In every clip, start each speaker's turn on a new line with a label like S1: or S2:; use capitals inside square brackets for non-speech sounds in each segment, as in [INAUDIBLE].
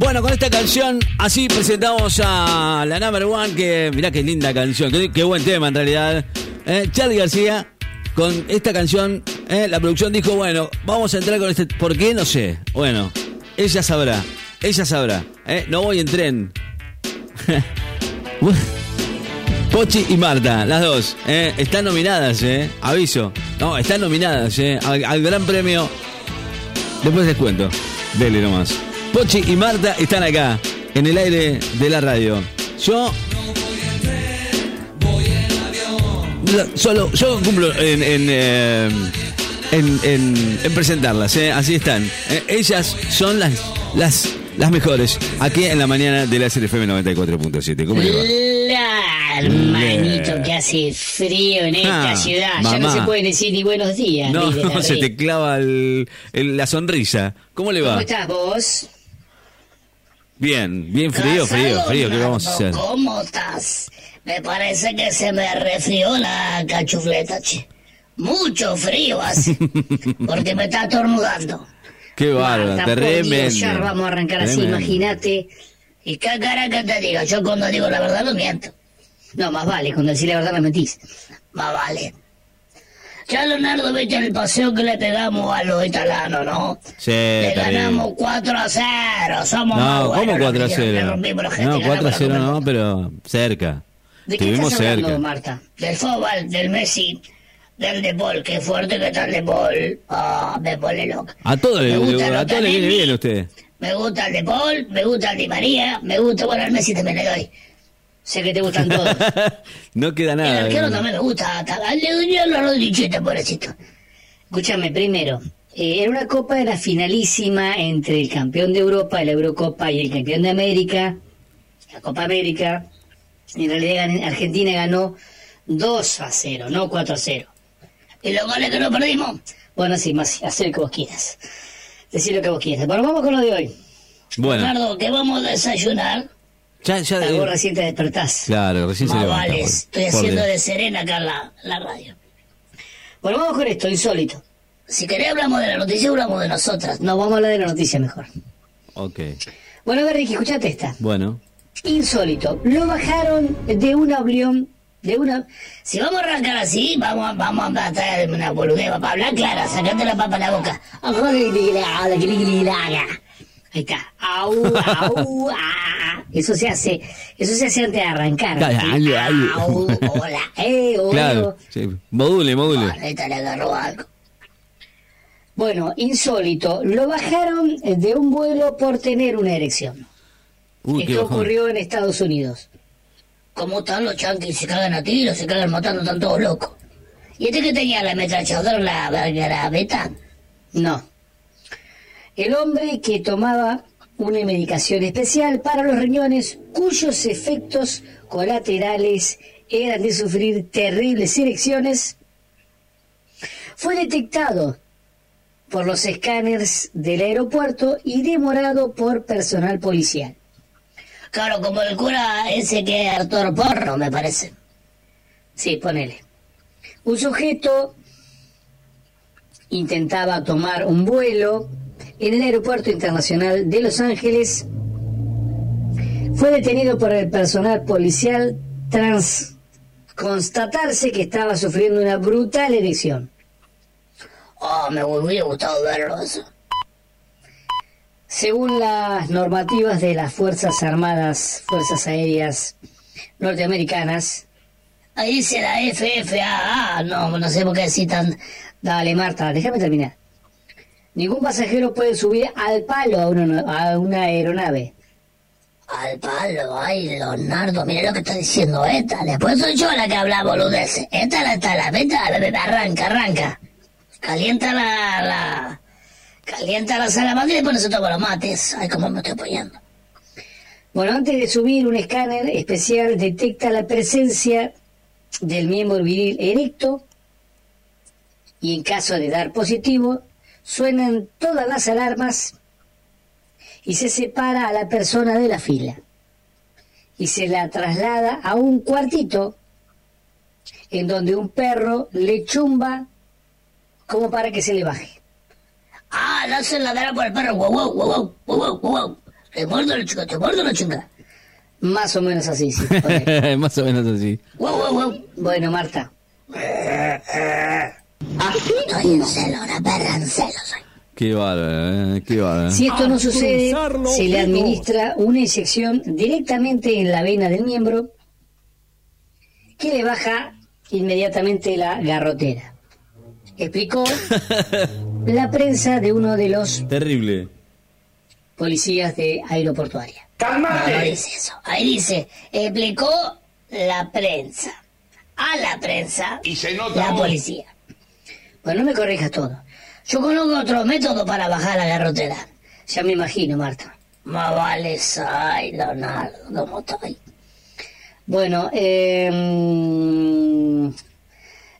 S1: Bueno, con esta canción, así presentamos a la number one, que mirá qué linda canción, qué, buen tema en realidad. Eh, Charlie García, con esta canción, eh, la producción dijo, bueno, vamos a entrar con este, ¿por qué? No sé. Bueno, ella sabrá, ella sabrá. Eh, no voy en tren. [LAUGHS] Pochi y Marta, las dos, eh, están nominadas, eh, aviso. No, están nominadas eh, al, al Gran Premio. Después les cuento. Dele nomás. Pochi y Marta están acá, en el aire de la radio. Yo. Solo, yo cumplo en, en, eh, en, presentarlas, ¿eh? así están. Eh, ellas son las, las, las mejores, aquí en la mañana de la SRFM 94.7. ¿Cómo le
S2: va? Hermanito, que hace frío en esta ah, ciudad. Ya no se pueden decir ni buenos días.
S1: No, [LAUGHS] se te clava la sonrisa. ¿Cómo le va?
S2: ¿Cómo estás vos?
S1: Bien, bien frío, frío, frío, ¿qué vamos a hacer?
S2: ¿Cómo estás? Me parece que se me refrió la cachufleta, che. Mucho frío así, [LAUGHS] porque me está atornudando.
S1: Qué bárbaro, tremendo.
S2: Ya vamos a arrancar así, imagínate. Y qué cara que te diga, yo cuando digo la verdad lo miento. No, más vale, cuando decís la verdad me mentís. Más vale. Ya Leonardo, viste el paseo que le pegamos a los italianos, ¿no?
S1: Sí,
S2: Le ganamos 4 a 0, somos
S1: No, ¿cómo 4 a 0? No, 4 a 0 no, pero cerca.
S2: ¿De qué estás hablando, cerca. Marta? Del fútbol, del Messi, del De Paul, qué fuerte que está el De Paul. Ah, me pone loca.
S1: A todos le, a todo le viene bien a usted.
S2: Me gusta el De Paul, me gusta el Di María, me gusta, bueno, el Messi también le doy. Sé que te gustan todos. [LAUGHS]
S1: no queda nada.
S2: El arquero también me gusta. Le doy la rodillita, pobrecito. Escúchame, primero. Eh, era una copa, era finalísima entre el campeón de Europa, la Eurocopa, y el campeón de América, la Copa América. En realidad Argentina ganó 2 a 0, no 4 a 0. ¿Y los goles que no perdimos? Bueno, sí, más, hacer lo que vos quieras. Decir lo que vos quieras. Bueno, vamos con lo de hoy.
S1: Bueno.
S2: Leonardo, ¿qué vamos a desayunar?
S1: Ya, ya,
S2: vos recién te despertás.
S1: Claro, recién se levanta.
S2: Vale, estoy haciendo de serena acá en la, la radio. Bueno, vamos con esto, insólito. Si querés hablamos de la noticia, hablamos de nosotras. No, vamos a hablar de la noticia mejor.
S1: Ok.
S2: Bueno, a ver, Ricky, escuchate esta.
S1: Bueno.
S2: Insólito. Lo bajaron de un avión, de una... Si vamos a arrancar así, vamos, vamos a una boludeva para hablar clara, sacate la papa a la boca. Ahí está. Au, au, ah. Eso se hace, eso se hace antes de arrancar. Au, hola, eh, [LAUGHS] hola.
S1: Claro, sí. module, module.
S2: Algo. Bueno, insólito. Lo bajaron de un vuelo por tener una erección. Uy, Esto ocurrió en Estados Unidos. ¿Cómo están los chanquis? Se cagan a tiros, se cagan matando, están todos locos. ¿Y este que tenía la ametralladora, la, la, la beta? No. El hombre que tomaba una medicación especial para los riñones cuyos efectos colaterales eran de sufrir terribles erecciones, fue detectado por los escáneres del aeropuerto y demorado por personal policial. Claro, como el cura ese que es Artur Porro, me parece. Sí, ponele. Un sujeto intentaba tomar un vuelo en el Aeropuerto Internacional de Los Ángeles. Fue detenido por el personal policial tras constatarse que estaba sufriendo una brutal erección. Oh, me hubiera gustado verlo eso. Según las normativas de las Fuerzas Armadas, Fuerzas Aéreas norteamericanas, ahí dice la FFA, no, no sé por qué citan. Dale, Marta, déjame terminar. Ningún pasajero puede subir al palo a una, a una aeronave. Al palo, ay, Leonardo, mira lo que está diciendo esta. Después soy yo la que habla boludeces. Esta la está la venta, arranca, arranca. Calienta la, la calienta la salamandra y después toma los mates. Ay, cómo me estoy apoyando. Bueno, antes de subir, un escáner especial detecta la presencia del miembro viril erecto y en caso de dar positivo, suenan todas las alarmas y se separa a la persona de la fila y se la traslada a un cuartito en donde un perro le chumba como para que se le baje. Ah, no se ladra por el perro, wow, wow, wow, wow, wow, wow. Te muerdo la chica, te muerdo la chica. Más o menos así, sí. [LAUGHS]
S1: Más o menos así.
S2: Wow, wow, wow. Bueno, Marta. Estoy en celo, una perra en celo soy.
S1: Qué bárbaro, eh, qué bárbaro.
S2: Si esto no sucede, se le administra una inyección directamente en la vena del miembro que le baja inmediatamente la garrotera. Explicó [LAUGHS] la prensa de uno de los
S1: Terrible.
S2: policías de aeroportuaria. No, no dice eso. Ahí dice, explicó la prensa. A la prensa,
S3: Y se nota
S2: la policía. Pues no me corrijas todo. Yo conozco otro método para bajar la garrotera. Ya me imagino, Marta. Más vale, ay, Leonardo, ¿cómo estoy? Bueno, eh,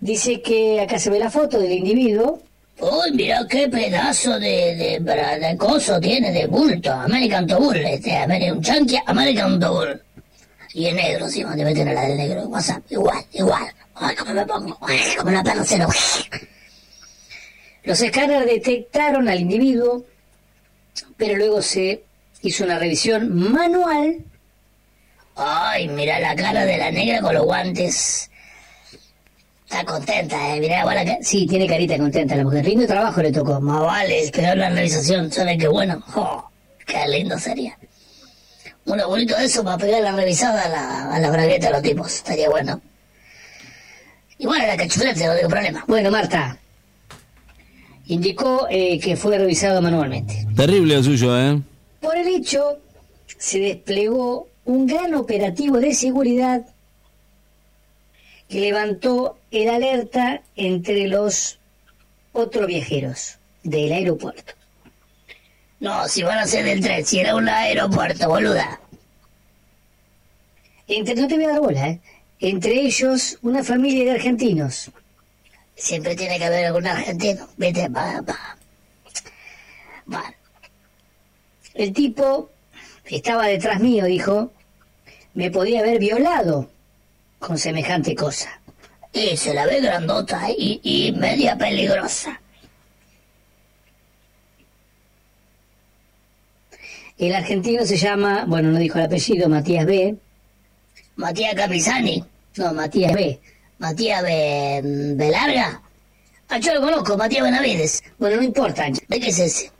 S2: dice que acá se ve la foto del individuo. Uy, mira qué pedazo de, de, de coso tiene de bulto. American Bull, este, American Chunky American Bull. Y en negro, encima debe tener la del negro. WhatsApp, igual, igual. Ay, cómo me pongo. Ay, como una perra cero. Los escáneres detectaron al individuo, pero luego se hizo una revisión manual. Ay, mira la cara de la negra con los guantes. Está contenta, eh. Mirá, bueno, que... Sí, tiene carita contenta la mujer. Lindo trabajo le tocó. Más vale esperar la revisación. ¿Saben qué bueno? [LAUGHS] Oh, qué lindo sería. Un abuelito de eso para pegar la revisada a la, a la bragueta de los tipos. Estaría bueno. Y bueno, la cachulete, no tengo problema. Bueno, Marta. Indicó eh, que fue revisado manualmente.
S1: Terrible lo suyo, ¿eh?
S2: Por el hecho, se desplegó un gran operativo de seguridad que levantó el alerta entre los otros viajeros del aeropuerto. No, si van a ser del tren, si era un aeropuerto, boluda. Entre, no te voy a dar bola, ¿eh? Entre ellos, una familia de argentinos. Siempre tiene que haber algún argentino, vete, va, va. Bueno. El tipo que estaba detrás mío dijo, me podía haber violado con semejante cosa. Y se la ve grandota y, y media peligrosa. El argentino se llama, bueno, no dijo el apellido, Matías B. Matías Capizani. No, Matías B. Matías B. B larga. Ah, yo lo conozco, Matías Benavides. Bueno, no importa, ¿de qué es ese?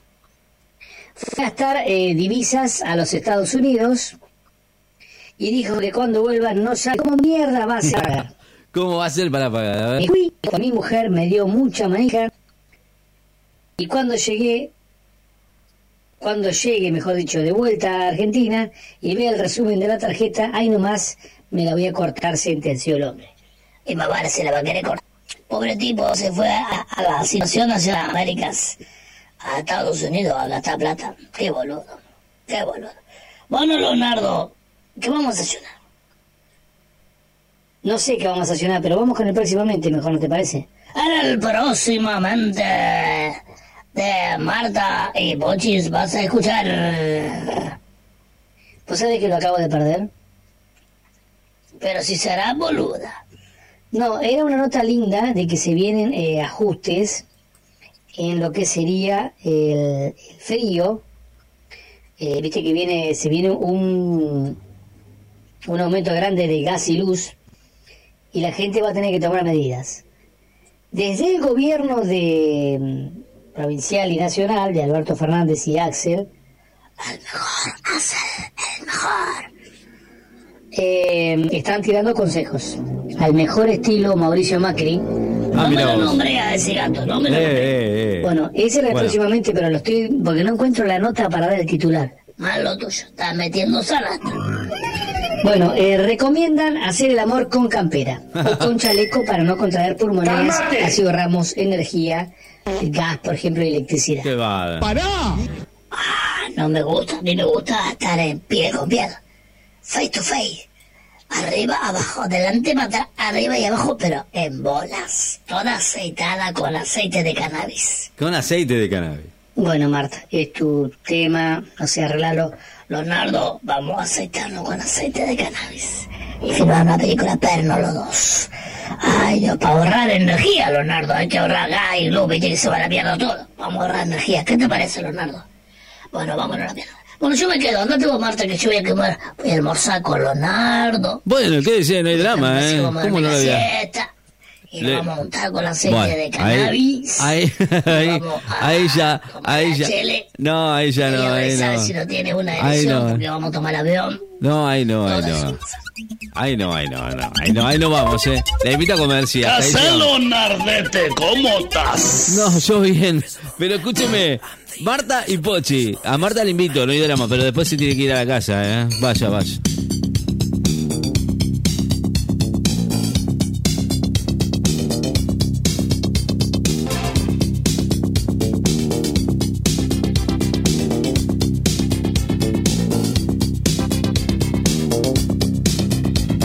S2: Fue a gastar eh, divisas a los Estados Unidos y dijo que cuando vuelva no sabe cómo mierda va a ser. [LAUGHS]
S1: ¿Cómo va a ser para pagar? A ver.
S2: fui con mi mujer, me dio mucha manija. Y cuando llegué, cuando llegue, mejor dicho, de vuelta a Argentina y vea el resumen de la tarjeta, ahí nomás me la voy a cortar, sentenció el hombre. Y más vale se la cortar. Pobre tipo se fue a, la situación nacional Américas, a Estados Unidos a gastar plata. Qué boludo, qué boludo. Bueno, Leonardo, ¿qué vamos a hacer? No sé qué vamos a accionar, pero vamos con el próximamente, mejor, ¿no te parece? Ahora el próximamente de Marta y Pochis vas a escuchar. ¿Pues sabes que lo acabo de perder? Pero si será boluda. No, era una nota linda de que se vienen eh, ajustes en lo que sería el, el frío. Eh, Viste que viene, se viene un, un aumento grande de gas y luz y la gente va a tener que tomar medidas. Desde el gobierno de mm, provincial y nacional de Alberto Fernández y Axel, al mejor, Axel, el mejor, eh, están tirando consejos. Al mejor estilo Mauricio Macri.
S1: Ah,
S2: no me lo nombré a ese gato, no me
S1: Eh,
S2: lo nombré.
S1: eh, eh.
S2: Bueno, ese era el
S1: Bueno.
S2: próximamente, pero lo estoy. porque no encuentro la nota para dar el titular. Malo tuyo, estás metiendo salas. Bueno, eh, recomiendan hacer el amor con campera o con chaleco para no contraer pulmones, así ahorramos energía, gas, por ejemplo, y electricidad.
S1: Qué va.
S2: Ah, no me gusta, a mí me gusta estar en pie con pie, face to face, arriba, abajo, delante, para atrás, arriba y abajo, pero en bolas, toda aceitada con aceite de cannabis.
S1: Con aceite de cannabis.
S2: Bueno, Marta, es tu tema, no sé, arreglalo. Leonardo, vamos a aceitarlo con aceite de cannabis. Y filmar una película perno los dos. Ay, Dios, para ahorrar energía, Leonardo. Hay que ahorrar gas y luz, que se va a la mierda todo. Vamos a ahorrar energía. ¿Qué te parece, Leonardo? Bueno, vámonos a la mierda.
S4: Bueno, yo me quedo, andate vos, Marta, que yo voy a quemar. Voy a almorzar con Leonardo.
S1: Bueno, ¿qué decía? No hay drama, ¿eh? ¿Cómo no lo había?
S4: Y
S1: Le-
S4: vamos a montar con la serie
S1: Bueno,
S4: de cannabis.
S1: ahí, [LAUGHS] [LAUGHS] ahí,
S4: Vamos a
S1: ahí ya, ahí ya.
S4: chele.
S1: No, ahí ya no, ahí no.
S4: si no tiene una
S1: Ahí
S4: elección
S1: no.
S4: porque vamos a tomar avión.
S1: No, ahí no, ahí no. Ahí no, ahí no, no. Ahí no, ahí no vamos, eh. La invito a comer, sí. hasta ahí llegamos.
S3: Caselo Nardete, ¿cómo estás?
S1: No, yo bien. Pero escúcheme, Marta y Pochi. A Marta le invito, no hay drama, pero después se tiene que ir a la casa, ¿eh? Vaya, vaya.